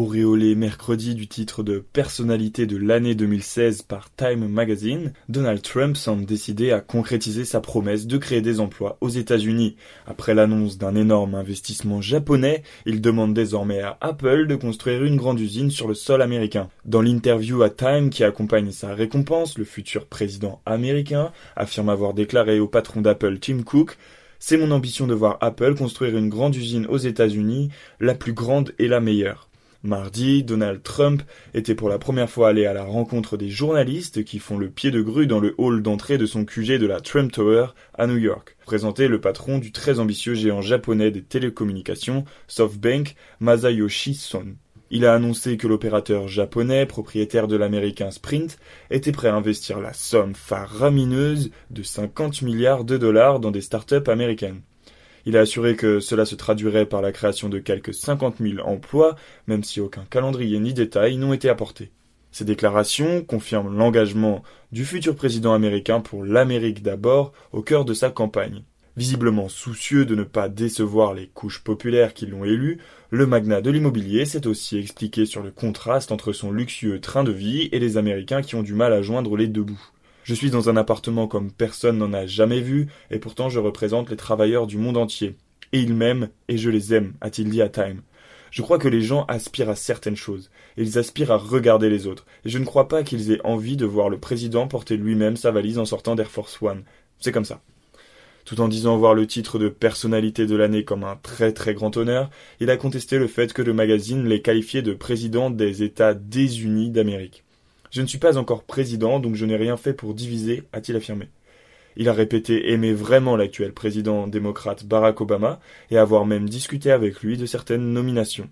Auréolé mercredi du titre de personnalité de l'année 2016 par Time Magazine, Donald Trump semble décidé à concrétiser sa promesse de créer des emplois aux États-Unis. Après l'annonce d'un énorme investissement japonais, il demande désormais à Apple de construire une grande usine sur le sol américain. Dans l'interview à Time qui accompagne sa récompense, le futur président américain affirme avoir déclaré au patron d'Apple Tim Cook c'est mon ambition de voir Apple construire une grande usine aux États-Unis, la plus grande et la meilleure. Mardi, Donald Trump était pour la première fois allé à la rencontre des journalistes qui font le pied de grue dans le hall d'entrée de son QG de la Trump Tower à New York. Présenter le patron du très ambitieux géant japonais des télécommunications, SoftBank, Masayoshi Son. Il a annoncé que l'opérateur japonais, propriétaire de l'américain Sprint, était prêt à investir la somme faramineuse de 50 milliards de dollars dans des startups américaines. Il a assuré que cela se traduirait par la création de quelques 50 000 emplois, même si aucun calendrier ni détails n'ont été apportés. Ces déclarations confirment l'engagement du futur président américain pour l'Amérique d'abord au cœur de sa campagne. Visiblement soucieux de ne pas décevoir les couches populaires qui l'ont élu, le magnat de l'immobilier s'est aussi expliqué sur le contraste entre son luxueux train de vie et les Américains qui ont du mal à joindre les deux bouts. Je suis dans un appartement comme personne n'en a jamais vu, et pourtant je représente les travailleurs du monde entier. Et ils m'aiment, et je les aime, a-t-il dit à Time. Je crois que les gens aspirent à certaines choses, ils aspirent à regarder les autres, et je ne crois pas qu'ils aient envie de voir le président porter lui-même sa valise en sortant d'Air Force One. C'est comme ça. Tout en disant voir le titre de personnalité de l'année comme un très très grand honneur, il a contesté le fait que le magazine l'ait qualifié de président des États désunis d'Amérique. Je ne suis pas encore président, donc je n'ai rien fait pour diviser, a-t-il affirmé. Il a répété aimer vraiment l'actuel président démocrate Barack Obama et avoir même discuté avec lui de certaines nominations.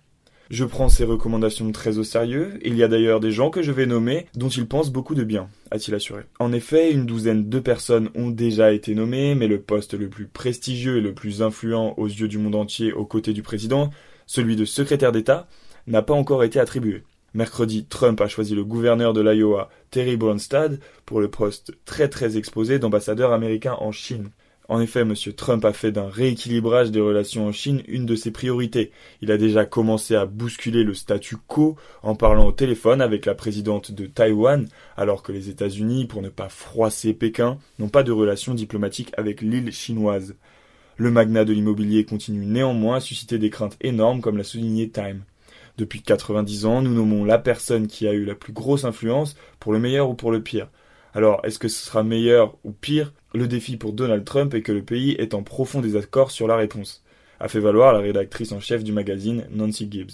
Je prends ses recommandations très au sérieux, il y a d'ailleurs des gens que je vais nommer dont il pense beaucoup de bien, a-t-il assuré. En effet, une douzaine de personnes ont déjà été nommées, mais le poste le plus prestigieux et le plus influent aux yeux du monde entier aux côtés du président, celui de secrétaire d'État, n'a pas encore été attribué. Mercredi, Trump a choisi le gouverneur de l'Iowa, Terry Branstad, pour le poste très très exposé d'ambassadeur américain en Chine. En effet, M. Trump a fait d'un rééquilibrage des relations en Chine une de ses priorités. Il a déjà commencé à bousculer le statu quo en parlant au téléphone avec la présidente de Taïwan, alors que les États-Unis, pour ne pas froisser Pékin, n'ont pas de relations diplomatiques avec l'île chinoise. Le magnat de l'immobilier continue néanmoins à susciter des craintes énormes, comme l'a souligné Time. Depuis 90 ans, nous nommons la personne qui a eu la plus grosse influence, pour le meilleur ou pour le pire. Alors, est-ce que ce sera meilleur ou pire? Le défi pour Donald Trump est que le pays est en profond désaccord sur la réponse, a fait valoir la rédactrice en chef du magazine Nancy Gibbs.